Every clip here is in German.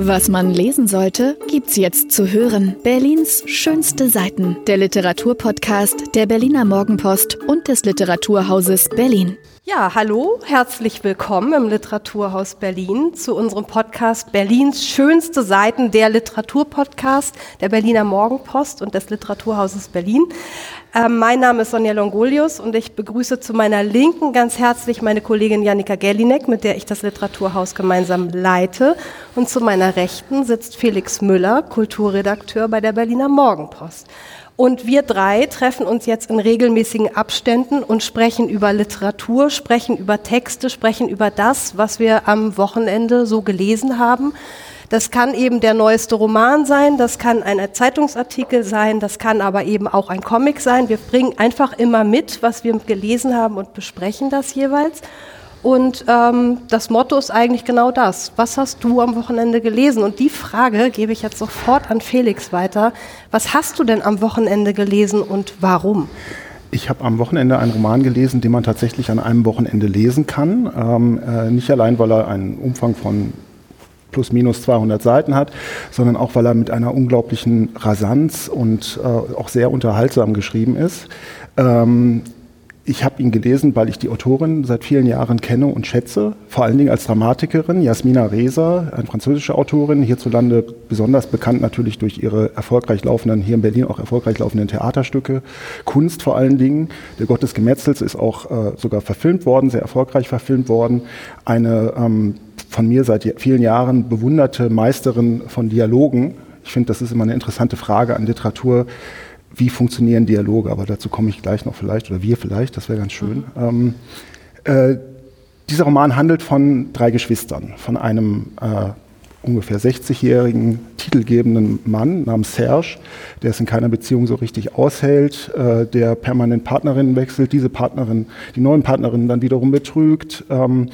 Was man lesen sollte, gibt's jetzt zu hören. Berlins schönste Seiten. Der Literaturpodcast der Berliner Morgenpost und des Literaturhauses Berlin. Ja, hallo, herzlich willkommen im Literaturhaus Berlin zu unserem Podcast Berlins schönste Seiten, der Literaturpodcast der Berliner Morgenpost und des Literaturhauses Berlin. Ähm, mein Name ist Sonja Longolius und ich begrüße zu meiner Linken ganz herzlich meine Kollegin Janika Gellinek, mit der ich das Literaturhaus gemeinsam leite. Und zu meiner Rechten sitzt Felix Müller, Kulturredakteur bei der Berliner Morgenpost. Und wir drei treffen uns jetzt in regelmäßigen Abständen und sprechen über Literatur, sprechen über Texte, sprechen über das, was wir am Wochenende so gelesen haben. Das kann eben der neueste Roman sein, das kann ein Zeitungsartikel sein, das kann aber eben auch ein Comic sein. Wir bringen einfach immer mit, was wir gelesen haben und besprechen das jeweils. Und ähm, das Motto ist eigentlich genau das. Was hast du am Wochenende gelesen? Und die Frage gebe ich jetzt sofort an Felix weiter. Was hast du denn am Wochenende gelesen und warum? Ich habe am Wochenende einen Roman gelesen, den man tatsächlich an einem Wochenende lesen kann. Ähm, äh, nicht allein, weil er einen Umfang von plus minus 200 Seiten hat, sondern auch, weil er mit einer unglaublichen Rasanz und äh, auch sehr unterhaltsam geschrieben ist. Ähm, ich habe ihn gelesen, weil ich die Autorin seit vielen Jahren kenne und schätze, vor allen Dingen als Dramatikerin, Jasmina Reza, eine französische Autorin, hierzulande besonders bekannt natürlich durch ihre erfolgreich laufenden, hier in Berlin auch erfolgreich laufenden Theaterstücke, Kunst vor allen Dingen. Der Gott des Gemetzels ist auch äh, sogar verfilmt worden, sehr erfolgreich verfilmt worden. Eine ähm, von mir seit vielen Jahren bewunderte Meisterin von Dialogen. Ich finde, das ist immer eine interessante Frage an Literatur wie funktionieren Dialoge, aber dazu komme ich gleich noch vielleicht, oder wir vielleicht, das wäre ganz schön. Mhm. Ähm, äh, dieser Roman handelt von drei Geschwistern, von einem äh, ungefähr 60-jährigen titelgebenden Mann namens Serge, der es in keiner Beziehung so richtig aushält, äh, der permanent Partnerinnen wechselt, diese Partnerin, die neuen Partnerinnen dann wiederum betrügt ähm,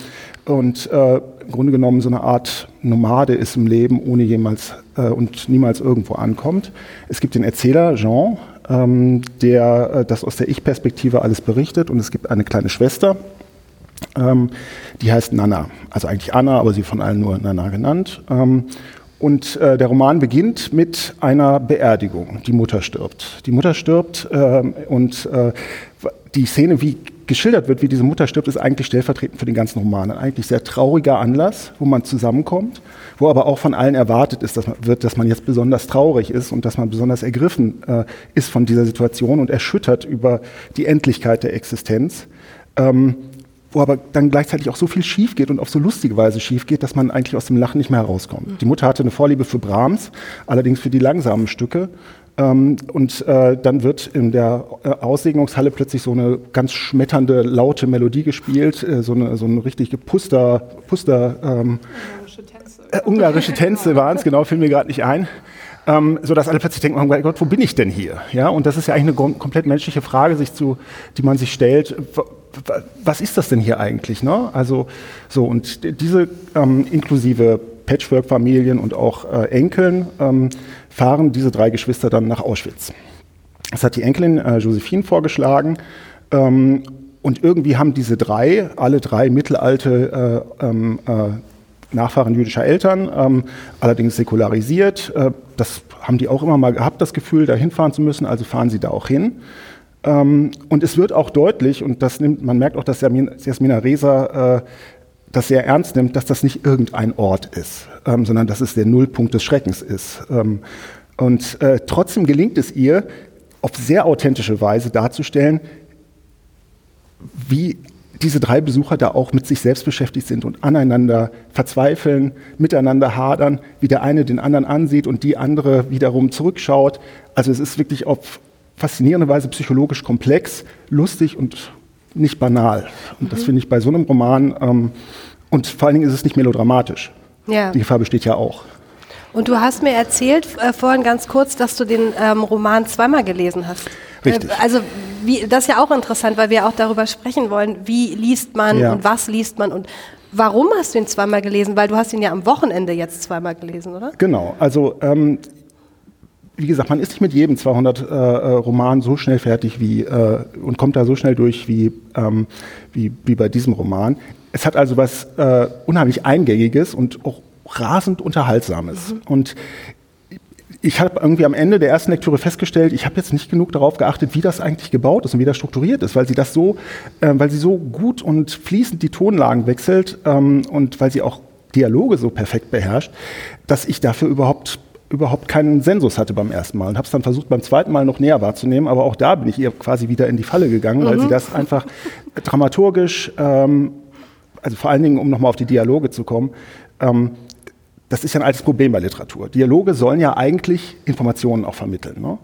und äh, im Grunde genommen so eine Art Nomade ist im Leben, ohne jemals äh, und niemals irgendwo ankommt. Es gibt den Erzähler Jean, ähm, der äh, das aus der Ich-Perspektive alles berichtet und es gibt eine kleine Schwester, ähm, die heißt Nana, also eigentlich Anna, aber sie von allen nur Nana genannt. Ähm, und äh, der Roman beginnt mit einer Beerdigung. Die Mutter stirbt. Die Mutter stirbt ähm, und äh, die Szene, wie geschildert wird, wie diese Mutter stirbt, ist eigentlich stellvertretend für den ganzen Roman. Ein eigentlich sehr trauriger Anlass, wo man zusammenkommt, wo aber auch von allen erwartet ist, dass man, wird, dass man jetzt besonders traurig ist und dass man besonders ergriffen äh, ist von dieser Situation und erschüttert über die Endlichkeit der Existenz. Ähm, wo aber dann gleichzeitig auch so viel schief geht und auf so lustige Weise schief geht, dass man eigentlich aus dem Lachen nicht mehr herauskommt. Die Mutter hatte eine Vorliebe für Brahms, allerdings für die langsamen Stücke. Ähm, und äh, dann wird in der äh, Aussegnungshalle plötzlich so eine ganz schmetternde, laute Melodie gespielt, äh, so, eine, so eine richtige Puster, Puster ähm, ungarische Tänze, äh, ungarische Tänze waren es, genau, fiel mir gerade nicht ein ähm, so dass alle plötzlich denken, oh Gott, wo bin ich denn hier? Ja, und das ist ja eigentlich eine komplett menschliche Frage, sich zu, die man sich stellt. Was ist das denn hier eigentlich? Ne? Also so und diese ähm, inklusive Patchwork-Familien und auch äh, Enkeln ähm, fahren diese drei Geschwister dann nach Auschwitz. Das hat die Enkelin äh, Josephine vorgeschlagen. Ähm, und irgendwie haben diese drei, alle drei mittelalte äh, ähm, äh, Nachfahren jüdischer Eltern, ähm, allerdings säkularisiert. Äh, das haben die auch immer mal gehabt, das Gefühl, da hinfahren zu müssen, also fahren sie da auch hin. Ähm, und es wird auch deutlich, und das nimmt, man merkt auch, dass Jasmina Reza äh, das sehr ernst nimmt, dass das nicht irgendein Ort ist, ähm, sondern dass es der Nullpunkt des Schreckens ist. Ähm, und äh, trotzdem gelingt es ihr, auf sehr authentische Weise darzustellen, wie diese drei Besucher da auch mit sich selbst beschäftigt sind und aneinander verzweifeln, miteinander hadern, wie der eine den anderen ansieht und die andere wiederum zurückschaut. Also es ist wirklich auf faszinierende Weise psychologisch komplex, lustig und nicht banal. Und das mhm. finde ich bei so einem Roman, ähm, und vor allen Dingen ist es nicht melodramatisch. Ja. Die Gefahr besteht ja auch. Und du hast mir erzählt äh, vorhin ganz kurz, dass du den ähm, Roman zweimal gelesen hast. Richtig. Äh, also wie, das ist ja auch interessant, weil wir auch darüber sprechen wollen, wie liest man ja. und was liest man und warum hast du ihn zweimal gelesen? Weil du hast ihn ja am Wochenende jetzt zweimal gelesen, oder? Genau, also ähm, wie gesagt, man ist nicht mit jedem 200 äh, äh, Roman so schnell fertig wie äh, und kommt da so schnell durch wie, ähm, wie, wie bei diesem Roman. Es hat also was äh, unheimlich Eingängiges und auch rasend unterhaltsam ist. Mhm. Und ich habe irgendwie am Ende der ersten Lektüre festgestellt, ich habe jetzt nicht genug darauf geachtet, wie das eigentlich gebaut ist und wie das strukturiert ist, weil sie das so, äh, weil sie so gut und fließend die Tonlagen wechselt ähm, und weil sie auch Dialoge so perfekt beherrscht, dass ich dafür überhaupt überhaupt keinen Sensus hatte beim ersten Mal und habe es dann versucht beim zweiten Mal noch näher wahrzunehmen, aber auch da bin ich ihr quasi wieder in die Falle gegangen, mhm. weil sie mhm. das einfach dramaturgisch, ähm, also vor allen Dingen, um nochmal auf die Dialoge zu kommen, ähm, das ist ja ein altes Problem bei Literatur. Dialoge sollen ja eigentlich Informationen auch vermitteln. Ne?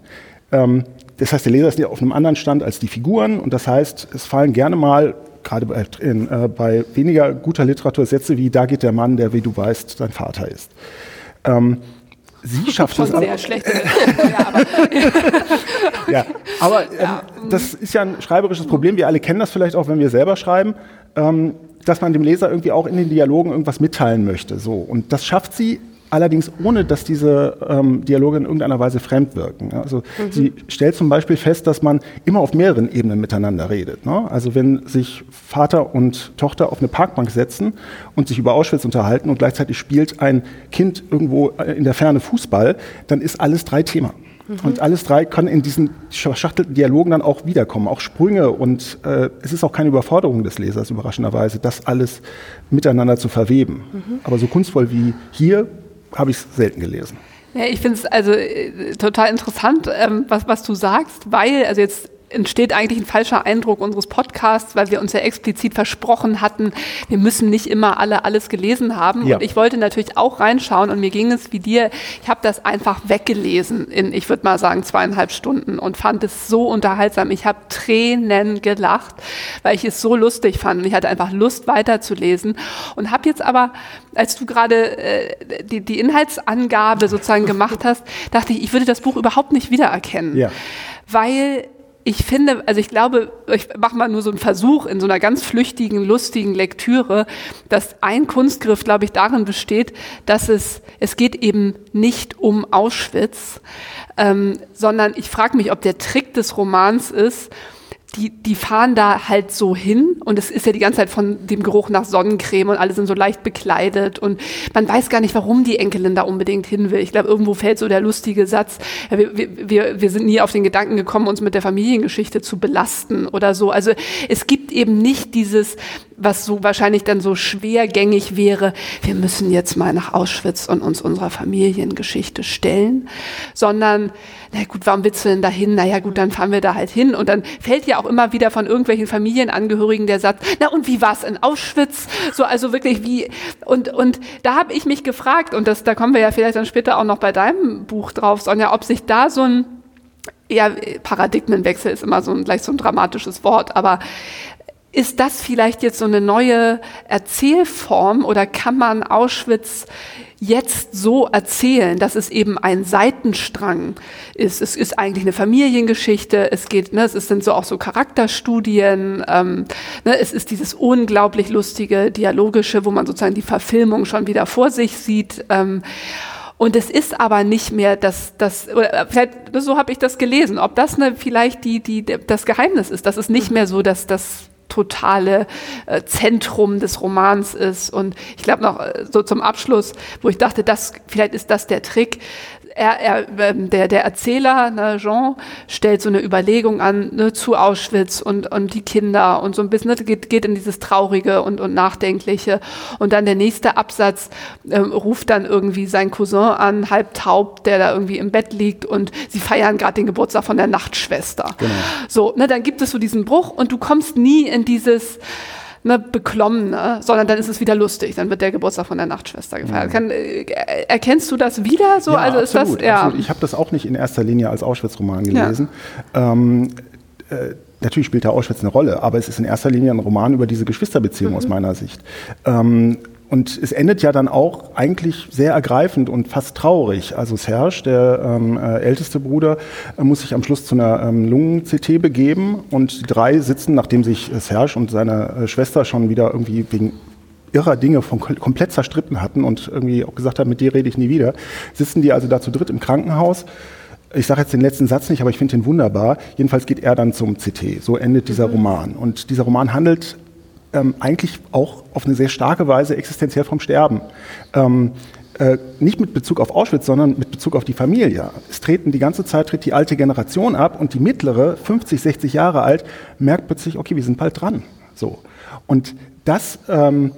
Ähm, das heißt, der Leser ist ja auf einem anderen Stand als die Figuren und das heißt, es fallen gerne mal gerade bei, in, äh, bei weniger guter Literatur Sätze wie da geht der Mann, der wie du weißt dein Vater ist. Ähm, sie schafft es sehr schlecht. ja, aber ähm, ja. das ist ja ein schreiberisches Problem. Wir alle kennen das vielleicht auch, wenn wir selber schreiben. Ähm, dass man dem Leser irgendwie auch in den Dialogen irgendwas mitteilen möchte. So. Und das schafft sie allerdings ohne, dass diese ähm, Dialoge in irgendeiner Weise fremd wirken. Also mhm. sie stellt zum Beispiel fest, dass man immer auf mehreren Ebenen miteinander redet. Ne? Also wenn sich Vater und Tochter auf eine Parkbank setzen und sich über Auschwitz unterhalten und gleichzeitig spielt ein Kind irgendwo äh, in der Ferne Fußball, dann ist alles drei Thema. Mhm. Und alles drei können in diesen verschachtelten Dialogen dann auch wiederkommen, auch Sprünge. Und äh, es ist auch keine Überforderung des Lesers, überraschenderweise, das alles miteinander zu verweben. Mhm. Aber so kunstvoll wie hier habe ich selten gelesen. Ja, ich finde es also äh, total interessant, ähm, was, was du sagst, weil, also jetzt entsteht eigentlich ein falscher Eindruck unseres Podcasts, weil wir uns ja explizit versprochen hatten, wir müssen nicht immer alle alles gelesen haben. Ja. Und ich wollte natürlich auch reinschauen und mir ging es wie dir, ich habe das einfach weggelesen in, ich würde mal sagen, zweieinhalb Stunden und fand es so unterhaltsam. Ich habe Tränen gelacht, weil ich es so lustig fand. Ich hatte einfach Lust weiterzulesen und habe jetzt aber, als du gerade äh, die, die Inhaltsangabe sozusagen gemacht hast, dachte ich, ich würde das Buch überhaupt nicht wiedererkennen. Ja. Weil ich finde, also ich glaube, ich mache mal nur so einen Versuch in so einer ganz flüchtigen, lustigen Lektüre, dass ein Kunstgriff, glaube ich, darin besteht, dass es, es geht eben nicht um Auschwitz, ähm, sondern ich frage mich, ob der Trick des Romans ist, die, die fahren da halt so hin und es ist ja die ganze Zeit von dem Geruch nach Sonnencreme und alle sind so leicht bekleidet und man weiß gar nicht, warum die Enkelin da unbedingt hin will. Ich glaube, irgendwo fällt so der lustige Satz, ja, wir, wir, wir sind nie auf den Gedanken gekommen, uns mit der Familiengeschichte zu belasten oder so. Also es gibt eben nicht dieses, was so wahrscheinlich dann so schwergängig wäre, wir müssen jetzt mal nach Auschwitz und uns unserer Familiengeschichte stellen, sondern, na gut, warum willst du denn dahin? Naja gut, dann fahren wir da halt hin. Und dann fällt ja auch immer wieder von irgendwelchen Familienangehörigen der Satz, na und wie war es in Auschwitz? So, also wirklich wie, und, und da habe ich mich gefragt, und das, da kommen wir ja vielleicht dann später auch noch bei deinem Buch drauf, Sonja, ob sich da so ein ja, Paradigmenwechsel ist immer so ein, gleich so ein dramatisches Wort, aber ist das vielleicht jetzt so eine neue Erzählform oder kann man Auschwitz jetzt so erzählen, dass es eben ein Seitenstrang ist? Es ist eigentlich eine Familiengeschichte, es geht, ne, es sind so auch so Charakterstudien, ähm, ne, es ist dieses unglaublich lustige Dialogische, wo man sozusagen die Verfilmung schon wieder vor sich sieht. Ähm, und es ist aber nicht mehr das, das oder vielleicht so habe ich das gelesen, ob das ne, vielleicht die, die, das Geheimnis ist, dass es nicht mehr so, dass das totale äh, Zentrum des Romans ist. Und ich glaube noch äh, so zum Abschluss, wo ich dachte, das vielleicht ist das der Trick, er, er, ähm, der, der Erzähler, ne, Jean, stellt so eine Überlegung an ne, zu Auschwitz und, und die Kinder und so ein bisschen, ne, geht, geht in dieses Traurige und, und Nachdenkliche. Und dann der nächste Absatz ähm, ruft dann irgendwie sein Cousin an, halb taub, der da irgendwie im Bett liegt und sie feiern gerade den Geburtstag von der Nachtschwester. Genau. So, ne, dann gibt es so diesen Bruch und du kommst nie in dieses ne, beklommen, ne? sondern dann ist es wieder lustig. Dann wird der Geburtstag von der Nachtschwester gefeiert. Mhm. Kann, äh, erkennst du das wieder so? Ja, also ist absolut, das, ja. Absolut. Ich habe das auch nicht in erster Linie als Auschwitz-Roman gelesen. Ja. Ähm, äh, natürlich spielt da Auschwitz eine Rolle, aber es ist in erster Linie ein Roman über diese Geschwisterbeziehung mhm. aus meiner Sicht. Ähm, und es endet ja dann auch eigentlich sehr ergreifend und fast traurig. Also Serge, der ähm, äh, älteste Bruder, äh, muss sich am Schluss zu einer ähm, Lungen-CT begeben und die drei sitzen, nachdem sich äh, Serge und seine Schwester schon wieder irgendwie wegen irrer Dinge von komplett zerstritten hatten und irgendwie auch gesagt haben, mit dir rede ich nie wieder, sitzen die also da zu dritt im Krankenhaus. Ich sage jetzt den letzten Satz nicht, aber ich finde den wunderbar. Jedenfalls geht er dann zum CT. So endet dieser mhm. Roman. Und dieser Roman handelt ähm, eigentlich auch auf eine sehr starke Weise existenziell vom Sterben. Ähm, äh, nicht mit Bezug auf Auschwitz, sondern mit Bezug auf die Familie. Es treten die ganze Zeit tritt die alte Generation ab und die mittlere, 50, 60 Jahre alt, merkt plötzlich, okay, wir sind bald dran. So. Und das ähm,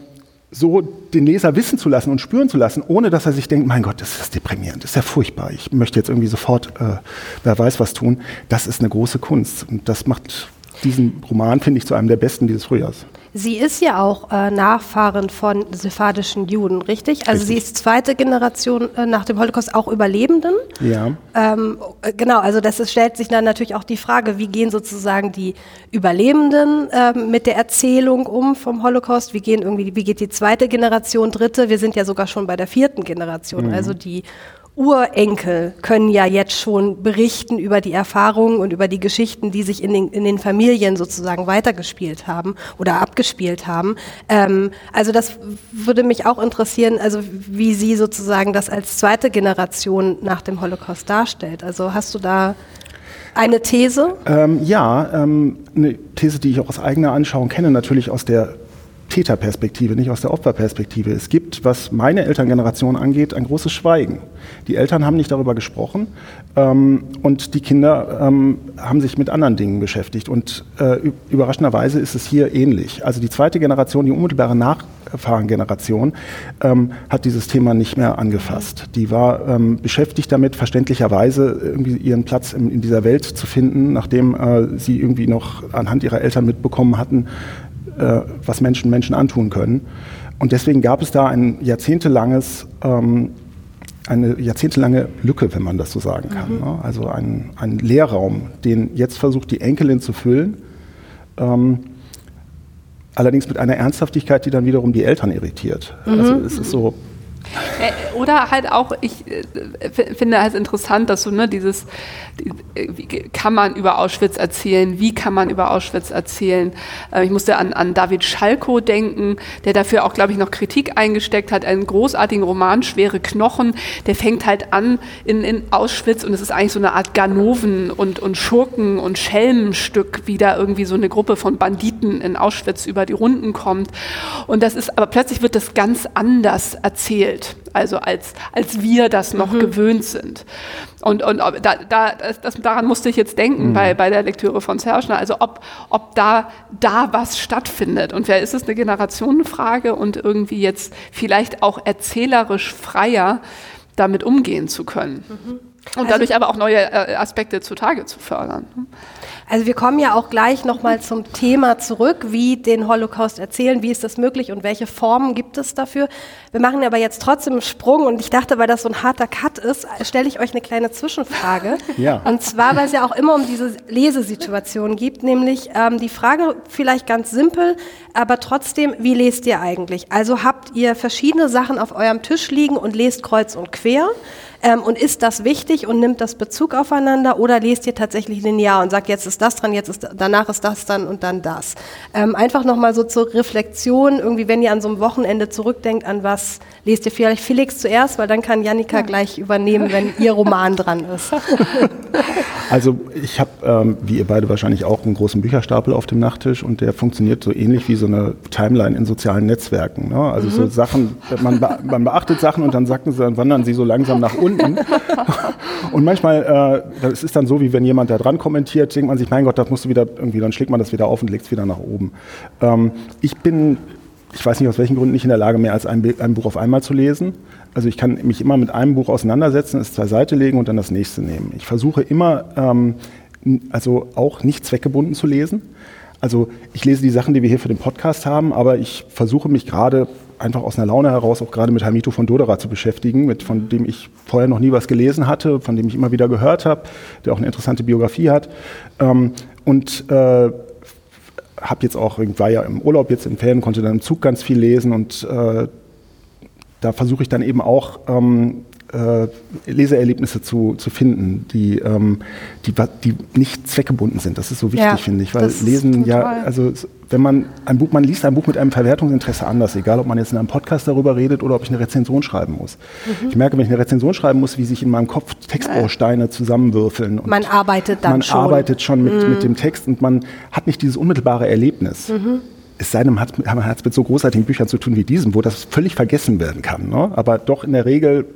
so den Leser wissen zu lassen und spüren zu lassen, ohne dass er sich denkt, mein Gott, das ist deprimierend, das ist ja furchtbar, ich möchte jetzt irgendwie sofort, äh, wer weiß was tun, das ist eine große Kunst. Und das macht diesen Roman, finde ich, zu einem der besten dieses Frühjahrs. Sie ist ja auch äh, Nachfahrin von sephardischen Juden, richtig? Also richtig. sie ist zweite Generation äh, nach dem Holocaust auch Überlebenden. Ja. Ähm, äh, genau, also das ist, stellt sich dann natürlich auch die Frage, wie gehen sozusagen die Überlebenden ähm, mit der Erzählung um vom Holocaust? Wie gehen irgendwie, wie geht die zweite Generation, dritte? Wir sind ja sogar schon bei der vierten Generation, mhm. also die Urenkel können ja jetzt schon berichten über die Erfahrungen und über die Geschichten, die sich in den, in den Familien sozusagen weitergespielt haben oder abgespielt haben. Ähm, also das würde mich auch interessieren, also wie sie sozusagen das als zweite Generation nach dem Holocaust darstellt. Also hast du da eine These? Ähm, ja, ähm, eine These, die ich auch aus eigener Anschauung kenne, natürlich aus der Täterperspektive, nicht aus der Opferperspektive. Es gibt, was meine Elterngeneration angeht, ein großes Schweigen. Die Eltern haben nicht darüber gesprochen ähm, und die Kinder ähm, haben sich mit anderen Dingen beschäftigt. Und äh, überraschenderweise ist es hier ähnlich. Also die zweite Generation, die unmittelbare Nachfahrengeneration, ähm, hat dieses Thema nicht mehr angefasst. Die war ähm, beschäftigt damit, verständlicherweise irgendwie ihren Platz in, in dieser Welt zu finden, nachdem äh, sie irgendwie noch anhand ihrer Eltern mitbekommen hatten, was Menschen Menschen antun können. Und deswegen gab es da ein jahrzehntelanges, ähm, eine jahrzehntelange Lücke, wenn man das so sagen kann. Mhm. Ne? Also ein, ein Leerraum, den jetzt versucht die Enkelin zu füllen. Ähm, allerdings mit einer Ernsthaftigkeit, die dann wiederum die Eltern irritiert. Mhm. Also es ist so, äh, oder halt auch, ich äh, finde es interessant, dass so ne, dieses, wie kann man über Auschwitz erzählen, wie kann man über Auschwitz erzählen. Äh, ich musste an, an David Schalko denken, der dafür auch, glaube ich, noch Kritik eingesteckt hat, einen großartigen Roman, Schwere Knochen, der fängt halt an in, in Auschwitz und es ist eigentlich so eine Art Ganoven und, und Schurken und Schelmenstück, wie da irgendwie so eine Gruppe von Banditen in Auschwitz über die Runden kommt. Und das ist, aber plötzlich wird das ganz anders erzählt also als, als wir das noch mhm. gewöhnt sind. Und, und da, da, das, daran musste ich jetzt denken mhm. bei, bei der Lektüre von Zerschner, also ob, ob da, da was stattfindet. Und wer ist es eine Generationenfrage und irgendwie jetzt vielleicht auch erzählerisch freier damit umgehen zu können. Mhm. Und dadurch also, aber auch neue äh, Aspekte zutage zu fördern. Also wir kommen ja auch gleich nochmal zum Thema zurück, wie den Holocaust erzählen, wie ist das möglich und welche Formen gibt es dafür. Wir machen aber jetzt trotzdem einen Sprung und ich dachte, weil das so ein harter Cut ist, stelle ich euch eine kleine Zwischenfrage. Ja. Und zwar, weil es ja auch immer um diese Lesesituation gibt, nämlich ähm, die Frage vielleicht ganz simpel, aber trotzdem, wie lest ihr eigentlich? Also habt ihr verschiedene Sachen auf eurem Tisch liegen und lest kreuz und quer? Ähm, und ist das wichtig und nimmt das Bezug aufeinander oder lest ihr tatsächlich linear und sagt, jetzt ist das dran, jetzt ist danach ist das dann und dann das. Ähm, einfach nochmal so zur Reflexion, irgendwie, wenn ihr an so einem Wochenende zurückdenkt, an was lest ihr vielleicht Felix zuerst, weil dann kann Janika ja. gleich übernehmen, wenn ihr Roman dran ist. Also ich habe, ähm, wie ihr beide wahrscheinlich auch, einen großen Bücherstapel auf dem Nachttisch und der funktioniert so ähnlich wie so eine Timeline in sozialen Netzwerken. Ne? Also mhm. so Sachen, man, be man, beachtet Sachen und dann, sacken sie, dann wandern sie so langsam nach unten. und manchmal, äh, das ist dann so, wie wenn jemand da dran kommentiert, denkt man sich, mein Gott, das musst du wieder irgendwie, dann schlägt man das wieder auf und legt es wieder nach oben. Ähm, ich bin ich weiß nicht aus welchen Gründen nicht in der Lage, mehr als ein, ein, Buch auf einmal zu lesen. Also ich kann mich immer mit einem Buch auseinandersetzen, es zur Seite legen und dann das nächste nehmen. Ich versuche immer, ähm, also auch nicht zweckgebunden zu lesen. Also ich lese die Sachen, die wir hier für den Podcast haben, aber ich versuche mich gerade einfach aus einer Laune heraus auch gerade mit Hamito von Dodera zu beschäftigen, mit, von dem ich vorher noch nie was gelesen hatte, von dem ich immer wieder gehört habe, der auch eine interessante Biografie hat. Ähm, und äh, habe jetzt auch, war ja im Urlaub jetzt in Ferien, konnte dann im Zug ganz viel lesen und äh, da versuche ich dann eben auch ähm, äh, Leseerlebnisse zu, zu finden, die, ähm, die, die nicht zweckgebunden sind. Das ist so wichtig, ja, finde ich, weil Lesen ja, also wenn man ein Buch, man liest ein Buch mit einem Verwertungsinteresse anders, egal ob man jetzt in einem Podcast darüber redet oder ob ich eine Rezension schreiben muss. Mhm. Ich merke, wenn ich eine Rezension schreiben muss, wie sich in meinem Kopf Textbausteine zusammenwürfeln. man arbeitet dann man schon. Man arbeitet schon mit, mhm. mit dem Text und man hat nicht dieses unmittelbare Erlebnis. Mhm es sei denn, man hat, es mit so großartigen Büchern zu tun wie diesem, wo das völlig vergessen werden kann. Ne? Aber doch in der Regel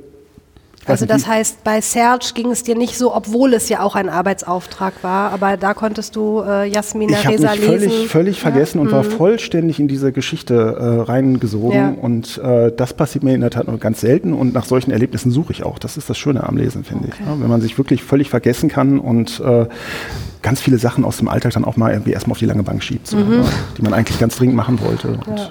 also das heißt, bei Serge ging es dir nicht so, obwohl es ja auch ein Arbeitsauftrag war, aber da konntest du äh, Jasmina ich Reza mich lesen. Völlig, völlig vergessen und mhm. war vollständig in diese Geschichte äh, reingesogen. Ja. Und äh, das passiert mir in der Tat nur ganz selten und nach solchen Erlebnissen suche ich auch. Das ist das Schöne am Lesen, finde okay. ich. Ja, wenn man sich wirklich völlig vergessen kann und äh, ganz viele Sachen aus dem Alltag dann auch mal irgendwie erstmal auf die lange Bank schiebt, so, mhm. die man eigentlich ganz dringend machen wollte. Ja.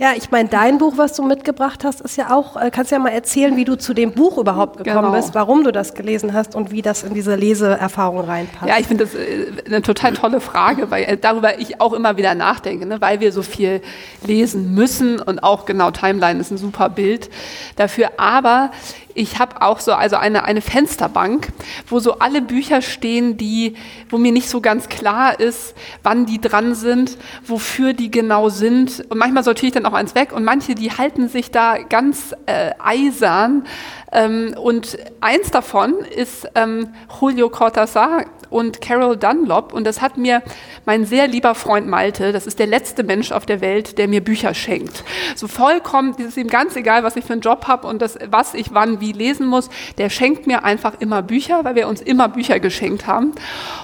Ja, ich meine, dein Buch, was du mitgebracht hast, ist ja auch, äh, kannst ja mal erzählen, wie du zu dem Buch überhaupt gekommen genau. bist, warum du das gelesen hast und wie das in diese Leseerfahrung reinpasst. Ja, ich finde das äh, eine total tolle Frage, weil äh, darüber ich auch immer wieder nachdenke, ne, weil wir so viel lesen müssen und auch genau Timeline ist ein super Bild dafür. Aber ich habe auch so also eine, eine Fensterbank, wo so alle Bücher stehen, die, wo mir nicht so ganz klar ist, wann die dran sind, wofür die genau sind. Und manchmal sortiere ich dann auch eins weg und manche, die halten sich da ganz äh, eisern. Ähm, und eins davon ist ähm, Julio Cortázar, und Carol Dunlop. Und das hat mir mein sehr lieber Freund Malte, das ist der letzte Mensch auf der Welt, der mir Bücher schenkt. So vollkommen, es ist ihm ganz egal, was ich für einen Job habe und das, was ich wann wie lesen muss. Der schenkt mir einfach immer Bücher, weil wir uns immer Bücher geschenkt haben.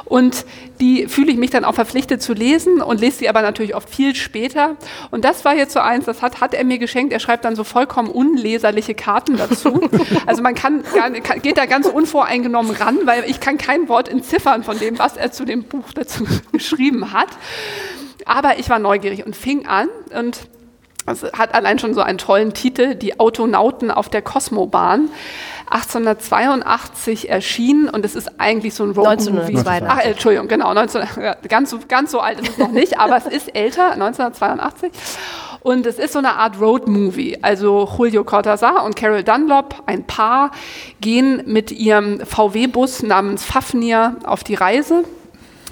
Und die fühle ich mich dann auch verpflichtet zu lesen und lese sie aber natürlich oft viel später. Und das war jetzt so eins, das hat, hat er mir geschenkt. Er schreibt dann so vollkommen unleserliche Karten dazu. Also man kann, kann geht da ganz unvoreingenommen ran, weil ich kann kein Wort entziffern von dem, was er zu dem Buch dazu geschrieben hat. Aber ich war neugierig und fing an und es hat allein schon so einen tollen Titel, die Autonauten auf der Kosmobahn. 1882 erschienen und es ist eigentlich so ein Road-Movie. Ach, äh, Entschuldigung, genau, 19, ganz, so, ganz so alt ist es noch nicht, aber es ist älter, 1982. Und es ist so eine Art Road-Movie. Also Julio Cortázar und Carol Dunlop, ein Paar, gehen mit ihrem VW-Bus namens Fafnir auf die Reise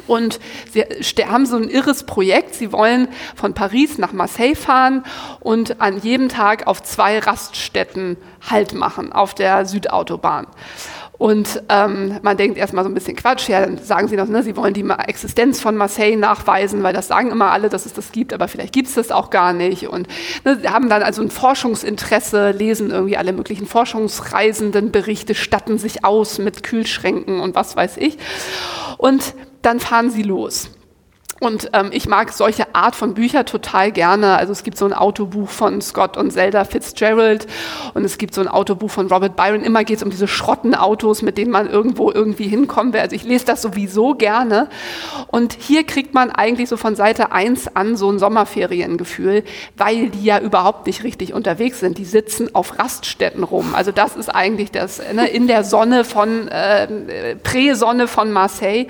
und sie haben so ein irres Projekt. Sie wollen von Paris nach Marseille fahren und an jedem Tag auf zwei Raststätten Halt machen auf der Südautobahn. Und ähm, man denkt erstmal so ein bisschen Quatsch, ja, dann sagen sie noch, ne, sie wollen die Existenz von Marseille nachweisen, weil das sagen immer alle, dass es das gibt, aber vielleicht gibt es das auch gar nicht. Und ne, haben dann also ein Forschungsinteresse, lesen irgendwie alle möglichen Forschungsreisenden Berichte, statten sich aus mit Kühlschränken und was weiß ich. Und dann fahren sie los. Und ähm, ich mag solche Art von Bücher total gerne. Also es gibt so ein Autobuch von Scott und Zelda Fitzgerald und es gibt so ein Autobuch von Robert Byron. Immer geht es um diese Schrottenautos, mit denen man irgendwo irgendwie hinkommen will. Also ich lese das sowieso gerne. Und hier kriegt man eigentlich so von Seite 1 an so ein Sommerferiengefühl, weil die ja überhaupt nicht richtig unterwegs sind. Die sitzen auf Raststätten rum. Also das ist eigentlich das ne, in der Sonne von äh, Prä-Sonne von Marseille.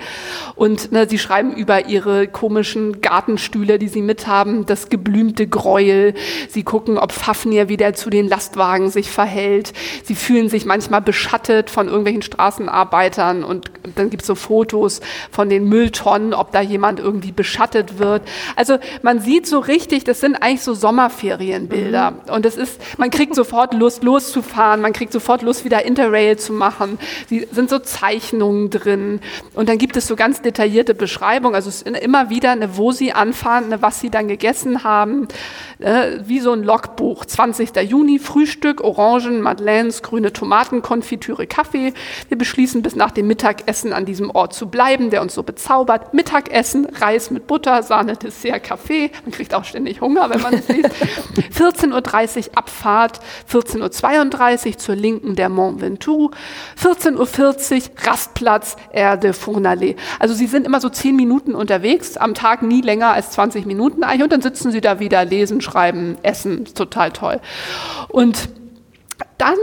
Und ne, sie schreiben über ihre komischen Gartenstühle, die sie mithaben, das geblümte Gräuel. Sie gucken, ob Fafnir wieder zu den Lastwagen sich verhält. Sie fühlen sich manchmal beschattet von irgendwelchen Straßenarbeitern und dann gibt es so Fotos von den Mülltonnen, ob da jemand irgendwie beschattet wird. Also man sieht so richtig, das sind eigentlich so Sommerferienbilder mhm. und es ist, man kriegt sofort Lust loszufahren, man kriegt sofort Lust wieder Interrail zu machen. Sie sind so Zeichnungen drin und dann gibt es so ganz detaillierte Beschreibungen, also es ist immer wieder wieder, eine, wo sie anfahren, eine, was sie dann gegessen haben, äh, wie so ein Logbuch. 20. Juni, Frühstück, Orangen, Madeleines, grüne Tomaten, Konfitüre, Kaffee. Wir beschließen bis nach dem Mittagessen an diesem Ort zu bleiben, der uns so bezaubert. Mittagessen, Reis mit Butter, Sahne, Dessert, Kaffee. Man kriegt auch ständig Hunger, wenn man es liest. 14.30 Uhr Abfahrt, 14.32 Uhr zur Linken der Mont Ventoux, 14.40 Uhr Rastplatz Erde Fournalais. Also sie sind immer so zehn Minuten unterwegs, am Tag nie länger als 20 Minuten eigentlich und dann sitzen sie da wieder, lesen, schreiben, essen, total toll. Und dann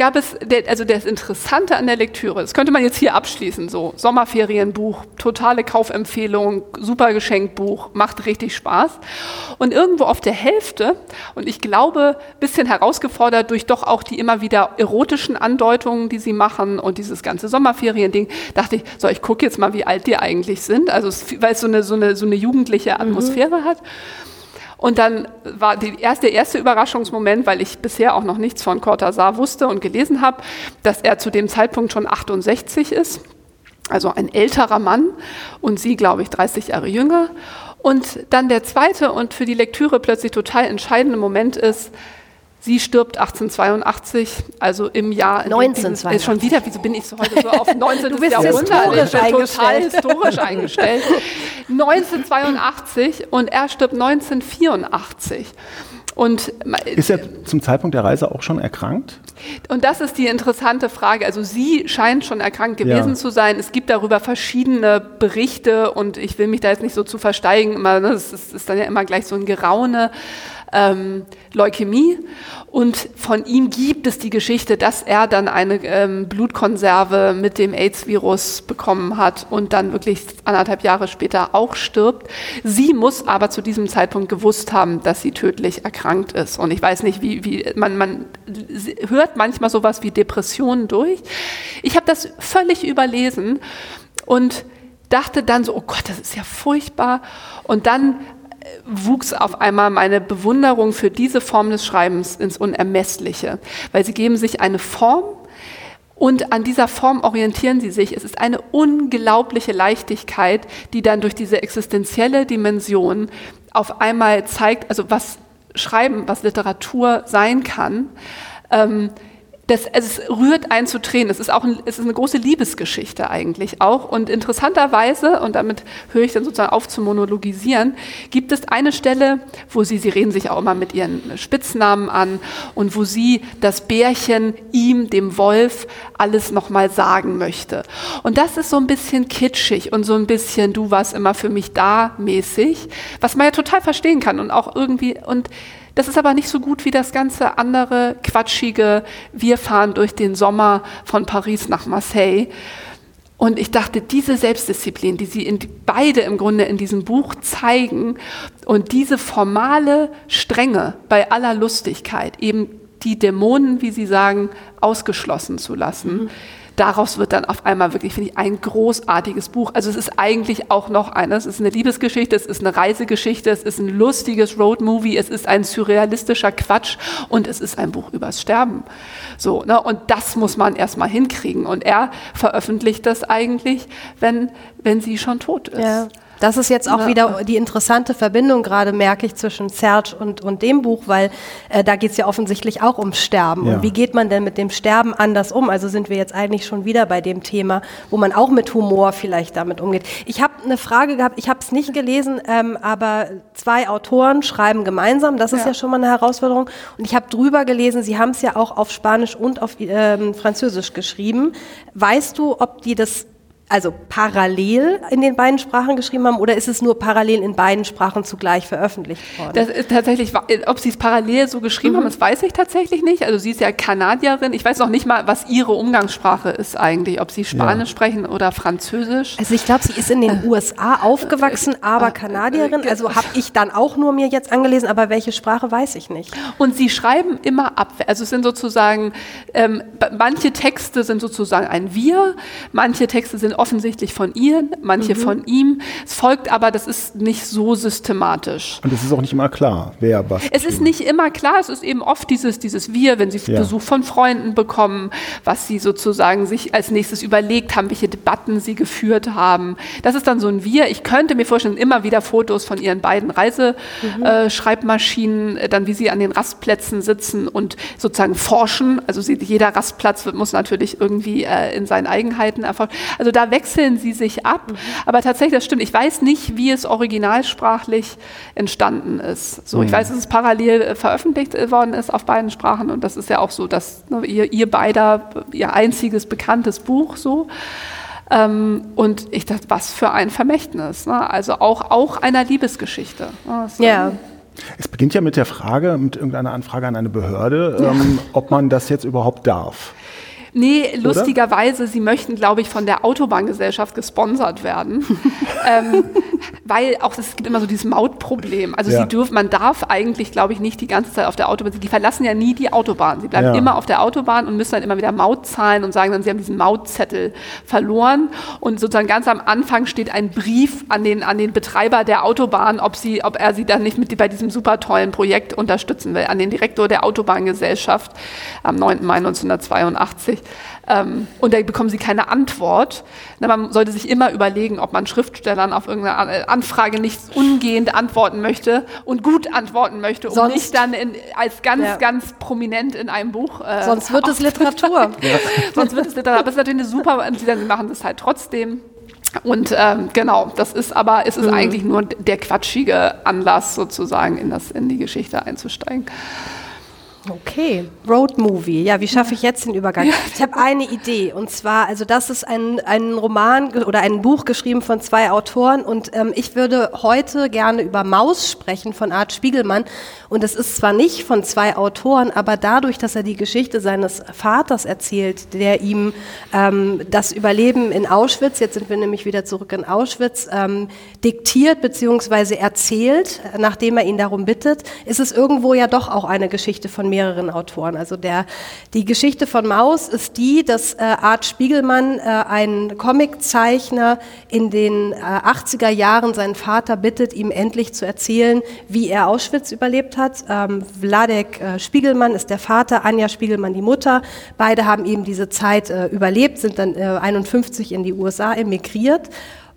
gab es, also das Interessante an der Lektüre, das könnte man jetzt hier abschließen, so Sommerferienbuch, totale Kaufempfehlung, super Geschenkbuch, macht richtig Spaß. Und irgendwo auf der Hälfte, und ich glaube, bisschen herausgefordert durch doch auch die immer wieder erotischen Andeutungen, die sie machen und dieses ganze Sommerferiending, dachte ich, so, ich gucke jetzt mal, wie alt die eigentlich sind, also weil es so eine, so eine, so eine jugendliche mhm. Atmosphäre mhm. hat. Und dann war die erste, der erste Überraschungsmoment, weil ich bisher auch noch nichts von Cortázar wusste und gelesen habe, dass er zu dem Zeitpunkt schon 68 ist, also ein älterer Mann und sie, glaube ich, 30 Jahre jünger. Und dann der zweite und für die Lektüre plötzlich total entscheidende Moment ist, Sie stirbt 1882, also im Jahr 1982. Ist schon wieder, wieso bin ich so heute so auf 19. du bist Jahrhundert? historisch total eingestellt. historisch eingestellt. 1982 und er stirbt 1984. Und Ist er zum Zeitpunkt der Reise auch schon erkrankt? und das ist die interessante Frage. Also sie scheint schon erkrankt gewesen Ja. zu sein. Es gibt darüber verschiedene Berichte und ich will mich da jetzt nicht so zu versteigen. Ne, das ist, ist dann ja immer gleich so ein Geraune. Ähm, Leukämie. Und von ihm gibt es die Geschichte, dass er dann eine ähm, Blutkonserve mit dem AIDS-Virus bekommen hat und dann wirklich anderthalb Jahre später auch stirbt. Sie muss aber zu diesem Zeitpunkt gewusst haben, dass sie tödlich erkrankt ist. Und ich weiß nicht, wie, wie man, man hört manchmal sowas wie Depressionen durch. Ich habe das völlig überlesen und dachte dann so, oh Gott, das ist ja furchtbar. Und dann wuchs auf einmal meine Bewunderung für diese Form des Schreibens ins Unermessliche, weil sie geben sich eine Form und an dieser Form orientieren sie sich. Es ist eine unglaubliche Leichtigkeit, die dann durch diese existenzielle Dimension auf einmal zeigt, also was Schreiben, was Literatur sein kann. Ähm, das, es rührt einen zu Tränen. Es ist auch ein, es ist eine große Liebesgeschichte eigentlich auch. Und interessanterweise, und damit höre ich dann sozusagen auf zu monologisieren, gibt es eine Stelle, wo sie, sie reden sich auch immer mit ihren Spitznamen an und wo sie das Bärchen ihm, dem Wolf, alles nochmal sagen möchte. Und das ist so ein bisschen kitschig und so ein bisschen, du warst immer für mich da mäßig, was man ja total verstehen kann und auch irgendwie, und das ist aber nicht so gut wie das ganze andere quatschige, wir fahren durch den Sommer von Paris nach Marseille. Und ich dachte, diese Selbstdisziplin, die sie in, beide im Grunde in diesem Buch zeigen und diese formale Strenge bei aller Lustigkeit, eben die Dämonen, wie sie sagen, ausgeschlossen zu lassen, daraus wird dann auf einmal wirklich, finde ich, ein großartiges Buch. Also es ist eigentlich auch noch eines, es ist eine Liebesgeschichte, es ist eine Reisegeschichte, es ist ein lustiges Roadmovie, es ist ein surrealistischer Quatsch und es ist ein Buch übers Sterben. So, ne? Und das muss man erstmal hinkriegen. Und er veröffentlicht das eigentlich, wenn, wenn sie schon tot ist. Ja. Das ist jetzt auch Ja. wieder die interessante Verbindung gerade, merke ich, zwischen Serge und, und dem Buch, weil äh, da geht es ja offensichtlich auch ums Sterben. Ja. Und wie geht man denn mit dem Sterben anders um? Also sind wir jetzt eigentlich schon wieder bei dem Thema, wo man auch mit Humor vielleicht damit umgeht. Ich habe eine Frage gehabt, ich habe es nicht gelesen, ähm, aber zwei Autoren schreiben gemeinsam, das ist ja, Ja. schon mal eine Herausforderung. Und ich habe drüber gelesen, sie haben es ja auch auf Spanisch und auf ähm, Französisch geschrieben. Weißt du, ob die das also parallel in den beiden Sprachen geschrieben haben oder ist es nur parallel in beiden Sprachen zugleich veröffentlicht worden? Das ist tatsächlich, ob sie es parallel so geschrieben haben, das weiß ich tatsächlich nicht. Also sie ist ja Kanadierin. Ich weiß noch nicht mal, was ihre Umgangssprache ist eigentlich, ob sie Spanisch Ja. sprechen oder Französisch. also ich glaube, sie ist in den USA aufgewachsen, aber Kanadierin. Also habe ich dann auch nur mir jetzt angelesen, aber welche Sprache weiß ich nicht. Und sie schreiben immer ab. Also es sind sozusagen, ähm, manche Texte sind sozusagen ein Wir, manche Texte sind offensichtlich von ihr, manche von ihm. Es folgt aber, das ist nicht so systematisch. Und es ist auch nicht immer klar, wer was. Es ist nicht immer klar, es ist eben oft dieses, dieses Wir, wenn sie Ja. Besuch von Freunden bekommen, was sie sozusagen sich als nächstes überlegt haben, welche Debatten sie geführt haben. Das ist dann so ein Wir. Ich könnte mir vorstellen, immer wieder Fotos von ihren beiden Reiseschreibmaschinen, äh, dann wie sie an den Rastplätzen sitzen und sozusagen forschen. Also sie, jeder Rastplatz wird, muss natürlich irgendwie äh, in seinen Eigenheiten erforschen. Also da wechseln sie sich ab. Aber tatsächlich, das stimmt. Ich weiß nicht, wie es originalsprachlich entstanden ist. So, ich weiß, dass es parallel äh, veröffentlicht äh, worden ist auf beiden Sprachen und das ist ja auch so, dass ne, ihr, ihr beider ihr einziges bekanntes Buch so. Ähm, und ich dachte, was für ein Vermächtnis. Ne? Also auch, auch einer Liebesgeschichte. Ne? Ja. Es beginnt ja mit der Frage, mit irgendeiner Anfrage an eine Behörde, ähm, ob man das jetzt überhaupt darf. Nee, lustigerweise, sie möchten, glaube ich, von der Autobahngesellschaft gesponsert werden. ähm, weil auch es gibt immer so dieses Mautproblem. Also Ja. sie dürfen, man darf eigentlich, glaube ich, nicht die ganze Zeit auf der Autobahn. Die verlassen ja nie die Autobahn. Sie bleiben Ja. immer auf der Autobahn und müssen dann immer wieder Maut zahlen und sagen dann, sie haben diesen Mautzettel verloren. Und sozusagen ganz am Anfang steht ein Brief an den, an den Betreiber der Autobahn, ob, sie, ob er sie dann nicht mit bei diesem super tollen Projekt unterstützen will, an den Direktor der Autobahngesellschaft am 9. Mai 1982. Ähm, und da bekommen sie keine Antwort. Na, man sollte sich immer überlegen, ob man Schriftstellern auf irgendeine Anfrage nicht ungehend antworten möchte und gut antworten möchte, um Sonst, nicht dann in, als ganz, ja. ganz prominent in einem Buch. Äh, Sonst wird es Literatur. Sonst wird es Literatur. Aber es ist natürlich eine super, sie machen das halt trotzdem. Und ähm, genau, das ist aber, es ist mhm. eigentlich nur der quatschige Anlass, sozusagen in, das, in die Geschichte einzusteigen. Okay, Road Movie. Ja, wie schaffe ich jetzt den Übergang? Ich habe eine Idee und zwar, also das ist ein, ein Roman oder ein Buch geschrieben von zwei Autoren und ähm, ich würde heute gerne über Maus sprechen von Art Spiegelmann und es ist zwar nicht von zwei Autoren, aber dadurch, dass er die Geschichte seines Vaters erzählt, der ihm ähm, das Überleben in Auschwitz, jetzt sind wir nämlich wieder zurück in Auschwitz, ähm, diktiert bzw. erzählt, nachdem er ihn darum bittet, ist es irgendwo ja doch auch eine Geschichte von mehreren Autoren. Also der, die Geschichte von Maus ist die, dass äh, Art Spiegelmann, äh, ein Comiczeichner, in den äh, 80er Jahren seinen Vater bittet, ihm endlich zu erzählen, wie er Auschwitz überlebt hat. Ähm, Vladek äh, Spiegelmann ist der Vater, Anja Spiegelmann die Mutter. Beide haben eben diese Zeit äh, überlebt, sind dann 51 äh, in die USA emigriert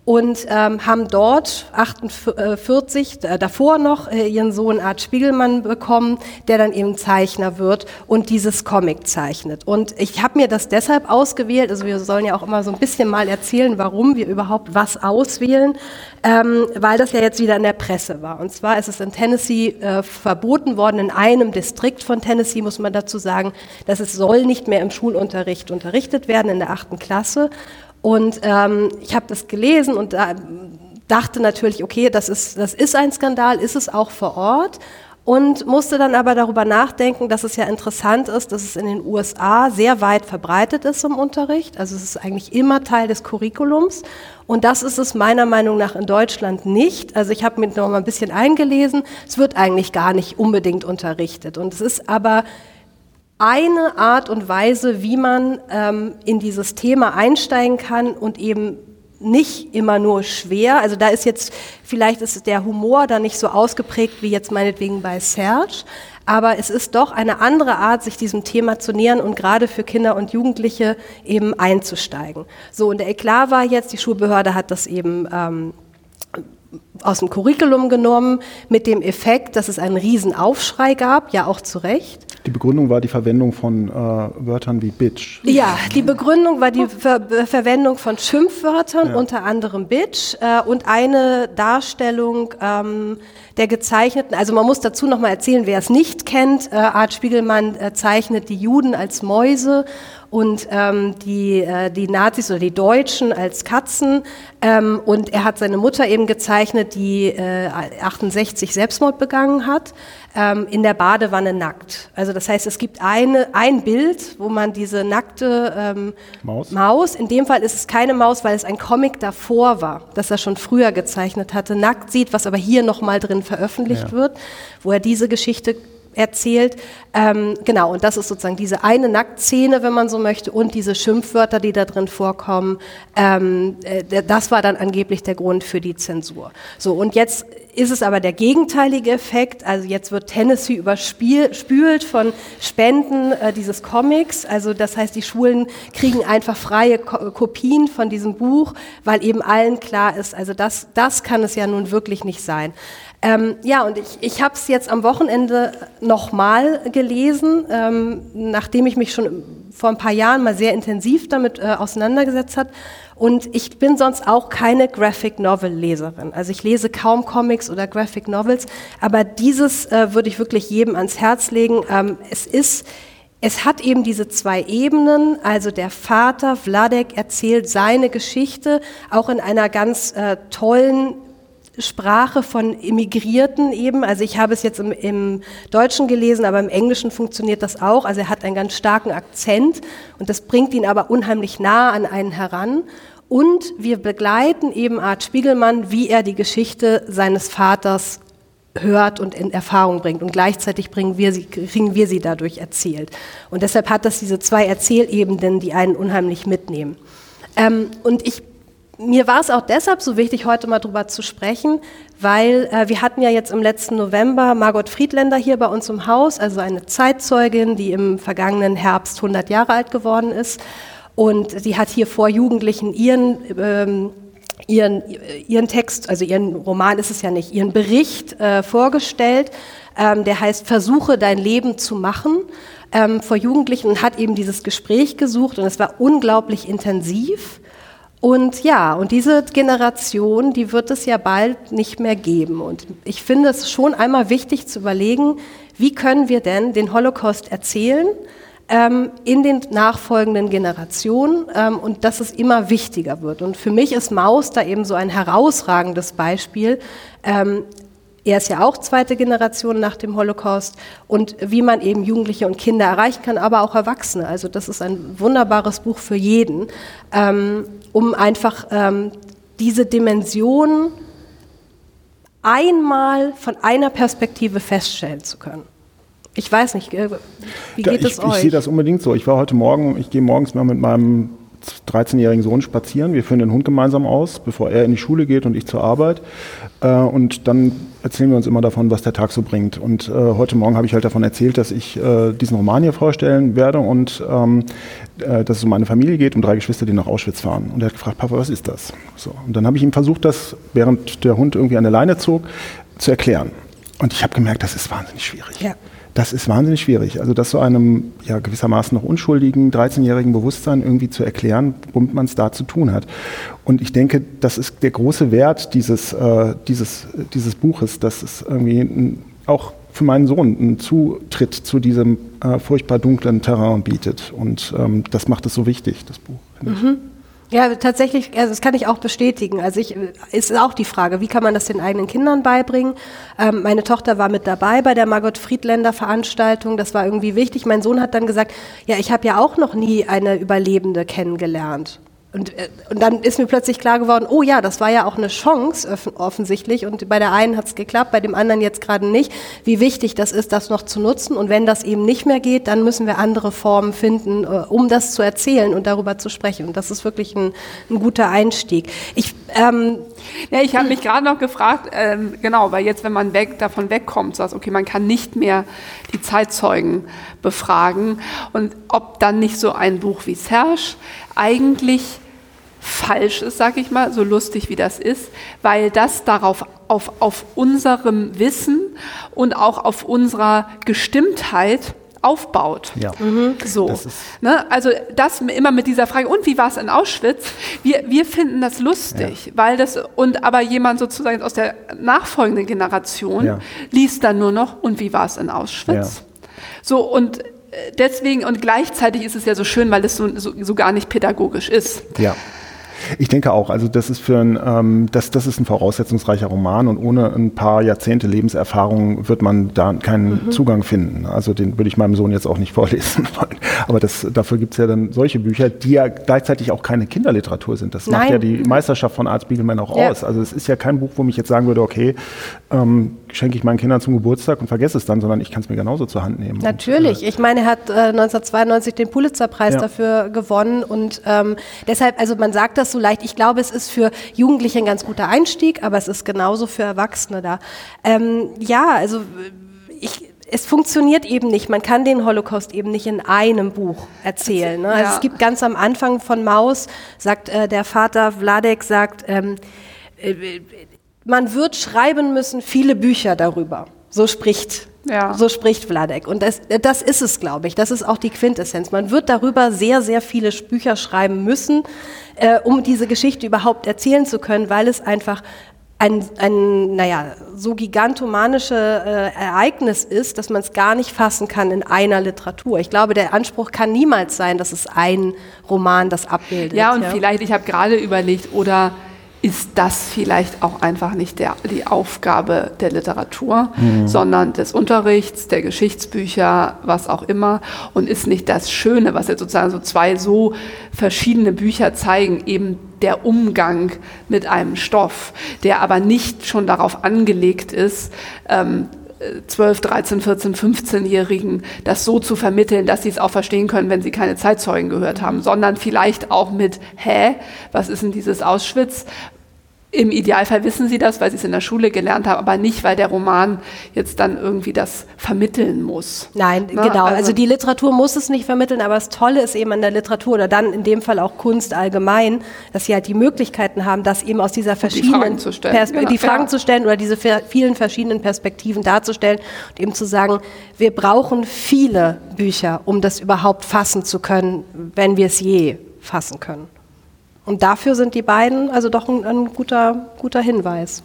und ähm, haben dort 48 äh, davor noch äh, ihren Sohn Art Spiegelmann bekommen, der dann eben Zeichner wird und dieses Comic zeichnet. Und ich habe mir das deshalb ausgewählt, also wir sollen ja auch immer so ein bisschen mal erzählen, warum wir überhaupt was auswählen, ähm, weil das ja jetzt wieder in der Presse war. Und zwar ist es in Tennessee äh, verboten worden, in einem Distrikt von Tennessee muss man dazu sagen, dass es soll nicht mehr im Schulunterricht unterrichtet werden in der achten Klasse. Und ähm, ich habe das gelesen und da dachte natürlich, okay, das ist, das ist ein Skandal, ist es auch vor Ort. Und musste dann aber darüber nachdenken, dass es ja interessant ist, dass es in den USA sehr weit verbreitet ist im Unterricht. Also es ist eigentlich immer Teil des Curriculums. Und das ist es meiner Meinung nach in Deutschland nicht. Also ich habe mir noch mal ein bisschen eingelesen. Es wird eigentlich gar nicht unbedingt unterrichtet. Und es ist aber eine Art und Weise, wie man ähm, in dieses Thema einsteigen kann und eben nicht immer nur schwer. Also da ist jetzt, vielleicht ist der Humor da nicht so ausgeprägt wie jetzt meinetwegen bei Serge, aber es ist doch eine andere Art, sich diesem Thema zu nähern und gerade für Kinder und Jugendliche eben einzusteigen. So, und der Eklat war jetzt, die Schulbehörde hat das eben ähm, aus dem Curriculum genommen, mit dem Effekt, dass es einen riesen Aufschrei gab, ja auch zu Recht. Die Begründung war die Verwendung von äh, Wörtern wie Bitch. Ja, die Begründung war die Ver Verwendung von Schimpfwörtern, ja. unter anderem Bitch, äh, und eine Darstellung ähm, der gezeichneten, also man muss dazu nochmal erzählen, wer es nicht kennt, äh, Art Spiegelmann äh, zeichnet die Juden als Mäuse und ähm, die, äh, die Nazis oder die Deutschen als Katzen. Ähm, und er hat seine Mutter eben gezeichnet, die äh, 68 Selbstmord begangen hat, ähm, in der Badewanne nackt. Also das heißt, es gibt eine, ein Bild, wo man diese nackte ähm, Maus. Maus, in dem Fall ist es keine Maus, weil es ein Comic davor war, das er schon früher gezeichnet hatte, nackt sieht, was aber hier nochmal drin veröffentlicht ja. wird, wo er diese Geschichte erzählt. Ähm, genau, und das ist sozusagen diese eine Nacktszene, wenn man so möchte, und diese Schimpfwörter, die da drin vorkommen. Ähm, äh, das war dann angeblich der Grund für die Zensur. So, und jetzt ist es aber der gegenteilige Effekt. Also jetzt wird Tennessee überspült von Spenden äh, dieses Comics. Also das heißt, die Schulen kriegen einfach freie Ko Kopien von diesem Buch, weil eben allen klar ist, also das, das kann es ja nun wirklich nicht sein. Ähm, ja, und ich, ich habe es jetzt am Wochenende nochmal gelesen, ähm, nachdem ich mich schon vor ein paar Jahren mal sehr intensiv damit äh, auseinandergesetzt hat. Und ich bin sonst auch keine Graphic Novel Leserin. Also ich lese kaum Comics oder Graphic Novels, aber dieses äh, würde ich wirklich jedem ans Herz legen. Ähm, es ist es hat eben diese zwei Ebenen, also der Vater Vladek erzählt seine Geschichte auch in einer ganz äh, tollen Sprache von Immigrierten eben. Also ich habe es jetzt im, im, Deutschen gelesen, aber im Englischen funktioniert das auch. Also er hat einen ganz starken Akzent und das bringt ihn aber unheimlich nah an einen heran. Und wir begleiten eben Art Spiegelmann, wie er die Geschichte seines Vaters hört und in Erfahrung bringt. Und gleichzeitig bringen wir sie, kriegen wir sie dadurch erzählt. Und deshalb hat das diese zwei Erzählebenen, die einen unheimlich mitnehmen. Ähm, und ich mir war es auch deshalb so wichtig, heute mal drüber zu sprechen, weil äh, wir hatten ja jetzt im letzten November Margot Friedländer hier bei uns im Haus, also eine Zeitzeugin, die im vergangenen Herbst 100 Jahre alt geworden ist. Und sie hat hier vor Jugendlichen ihren, ähm, ihren, ihren Text, also ihren Roman ist es ja nicht, ihren Bericht äh, vorgestellt. Ähm, der heißt Versuche dein Leben zu machen ähm, vor Jugendlichen und hat eben dieses Gespräch gesucht und es war unglaublich intensiv. Und ja, und diese Generation, die wird es ja bald nicht mehr geben. Und ich finde es schon einmal wichtig zu überlegen, wie können wir denn den Holocaust erzählen ähm, in den nachfolgenden Generationen ähm, und dass es immer wichtiger wird. Und für mich ist Maus da eben so ein herausragendes Beispiel, ähm, er ist ja auch zweite Generation nach dem Holocaust und wie man eben Jugendliche und Kinder erreichen kann, aber auch Erwachsene. Also das ist ein wunderbares Buch für jeden, ähm, um einfach ähm, diese Dimension einmal von einer Perspektive feststellen zu können. Ich weiß nicht, äh, wie geht es euch? Ich sehe das unbedingt so. Ich war heute Morgen, ich gehe morgens mal mit meinem 13-jährigen Sohn spazieren. Wir führen den Hund gemeinsam aus, bevor er in die Schule geht und ich zur Arbeit. Äh, und dann erzählen wir uns immer davon, was der Tag so bringt. Und äh, heute Morgen habe ich halt davon erzählt, dass ich äh, diesen Roman hier vorstellen werde und ähm, äh, dass es um eine Familie geht, um drei Geschwister, die nach Auschwitz fahren. Und er hat gefragt, Papa, was ist das? So. Und dann habe ich ihm versucht, das, während der Hund irgendwie an der Leine zog, zu erklären. Und ich habe gemerkt, das ist wahnsinnig schwierig. Ja. Das ist wahnsinnig schwierig. Also das so einem ja, gewissermaßen noch unschuldigen 13-jährigen Bewusstsein irgendwie zu erklären, womit man es da zu tun hat. Und ich denke, das ist der große Wert dieses, äh, dieses, dieses Buches, dass es irgendwie auch für meinen Sohn einen Zutritt zu diesem äh, furchtbar dunklen Terrain bietet. Und ähm, das macht es so wichtig, das Buch. Mhm. Ja, tatsächlich, also das kann ich auch bestätigen. Also ich, ist auch die Frage, wie kann man das den eigenen Kindern beibringen? Ähm, meine Tochter war mit dabei bei der Margot Friedländer Veranstaltung. Das war irgendwie wichtig. Mein Sohn hat dann gesagt, ja, ich habe ja auch noch nie eine Überlebende kennengelernt. Und, äh, und dann ist mir plötzlich klar geworden, oh ja, das war ja auch eine Chance offensichtlich. Und bei der einen hat es geklappt, bei dem anderen jetzt gerade nicht. Wie wichtig das ist, das noch zu nutzen. Und wenn das eben nicht mehr geht, dann müssen wir andere Formen finden, äh, um das zu erzählen und darüber zu sprechen. Und das ist wirklich ein, ein guter Einstieg. Ich, ähm, ja, ich habe mich gerade noch gefragt, ähm, genau, weil jetzt, wenn man weg, davon wegkommt, sagst, okay, man kann nicht mehr die Zeitzeugen befragen und ob dann nicht so ein Buch wie Serge eigentlich falsch ist, sage ich mal, so lustig wie das ist, weil das darauf auf, auf unserem Wissen und auch auf unserer Gestimmtheit aufbaut. Ja. Mhm. So. Das ne? Also das immer mit dieser Frage, und wie war es in Auschwitz? Wir, wir finden das lustig, ja. weil das, und aber jemand sozusagen aus der nachfolgenden Generation ja. liest dann nur noch, und wie war es in Auschwitz? So, und äh, deswegen, und gleichzeitig ist es ja so schön, weil es so, so, so gar nicht pädagogisch ist. Ja. Ich denke auch. Also das ist für ein, ähm, das, das ist ein voraussetzungsreicher Roman und ohne ein paar Jahrzehnte Lebenserfahrung wird man da keinen mhm. Zugang finden. Also den würde ich meinem Sohn jetzt auch nicht vorlesen wollen. Aber das, dafür gibt es ja dann solche Bücher, die ja gleichzeitig auch keine Kinderliteratur sind. Das Nein. macht ja die Meisterschaft von Arzt Spiegelman auch ja. aus. Also es ist ja kein Buch, wo mich jetzt sagen würde, okay, ähm, schenke ich meinen Kindern zum Geburtstag und vergesse es dann, sondern ich kann es mir genauso zur Hand nehmen. Natürlich. Und, äh, ich meine, er hat äh, 1992 den Pulitzerpreis ja. dafür gewonnen und ähm, deshalb, also man sagt das so leicht. Ich glaube, es ist für Jugendliche ein ganz guter Einstieg, aber es ist genauso für Erwachsene da. Ähm, ja, also ich, es funktioniert eben nicht. Man kann den Holocaust eben nicht in einem Buch erzählen. Ne? Also ja. es gibt ganz am Anfang von Maus, sagt äh, der Vater Vladek, sagt, ähm, äh, man wird schreiben müssen viele Bücher darüber. So spricht ja. So spricht Vladek. Und das, das ist es, glaube ich. Das ist auch die Quintessenz. Man wird darüber sehr, sehr viele Bücher schreiben müssen, äh, um diese Geschichte überhaupt erzählen zu können, weil es einfach ein, ein naja, so gigantomanische äh, Ereignis ist, dass man es gar nicht fassen kann in einer Literatur. Ich glaube, der Anspruch kann niemals sein, dass es ein Roman das abbildet. Ja, und ja. vielleicht, ich habe gerade überlegt, oder ist das vielleicht auch einfach nicht der, die Aufgabe der Literatur, mhm. sondern des Unterrichts, der Geschichtsbücher, was auch immer. Und ist nicht das Schöne, was jetzt sozusagen so zwei so verschiedene Bücher zeigen, eben der Umgang mit einem Stoff, der aber nicht schon darauf angelegt ist, ähm, 12, 13, 14, 15-Jährigen das so zu vermitteln, dass sie es auch verstehen können, wenn sie keine Zeitzeugen gehört haben, sondern vielleicht auch mit, hä, was ist denn dieses Auschwitz? Im Idealfall wissen sie das, weil sie es in der Schule gelernt haben, aber nicht, weil der Roman jetzt dann irgendwie das vermitteln muss. Nein, Na, genau. Also, also, die Literatur muss es nicht vermitteln, aber das Tolle ist eben an der Literatur oder dann in dem Fall auch Kunst allgemein, dass sie halt die Möglichkeiten haben, das eben aus dieser verschiedenen die Fragen zu stellen, genau. die Fragen ja. zu stellen oder diese vielen verschiedenen Perspektiven darzustellen und eben zu sagen, wir brauchen viele Bücher, um das überhaupt fassen zu können, wenn wir es je fassen können. Und dafür sind die beiden also doch ein, ein guter, guter Hinweis.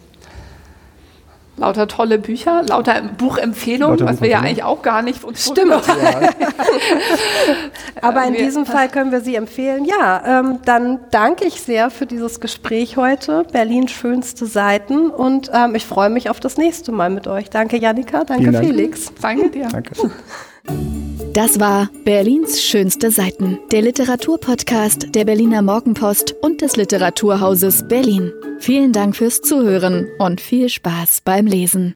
Lauter tolle Bücher, lauter Buchempfehlungen, lauter was wir ja eigentlich auch gar nicht uns Stimmt. Ja. Aber in diesem Fall können wir Sie empfehlen. Ja, ähm, dann danke ich sehr für dieses Gespräch heute. Berlins schönste Seiten. Und ähm, ich freue mich auf das nächste Mal mit euch. Danke, Janika. Danke, Dank. Felix. Danke dir. Danke. Das war Berlins schönste Seiten, der Literaturpodcast der Berliner Morgenpost und des Literaturhauses Berlin. Vielen Dank fürs Zuhören und viel Spaß beim Lesen.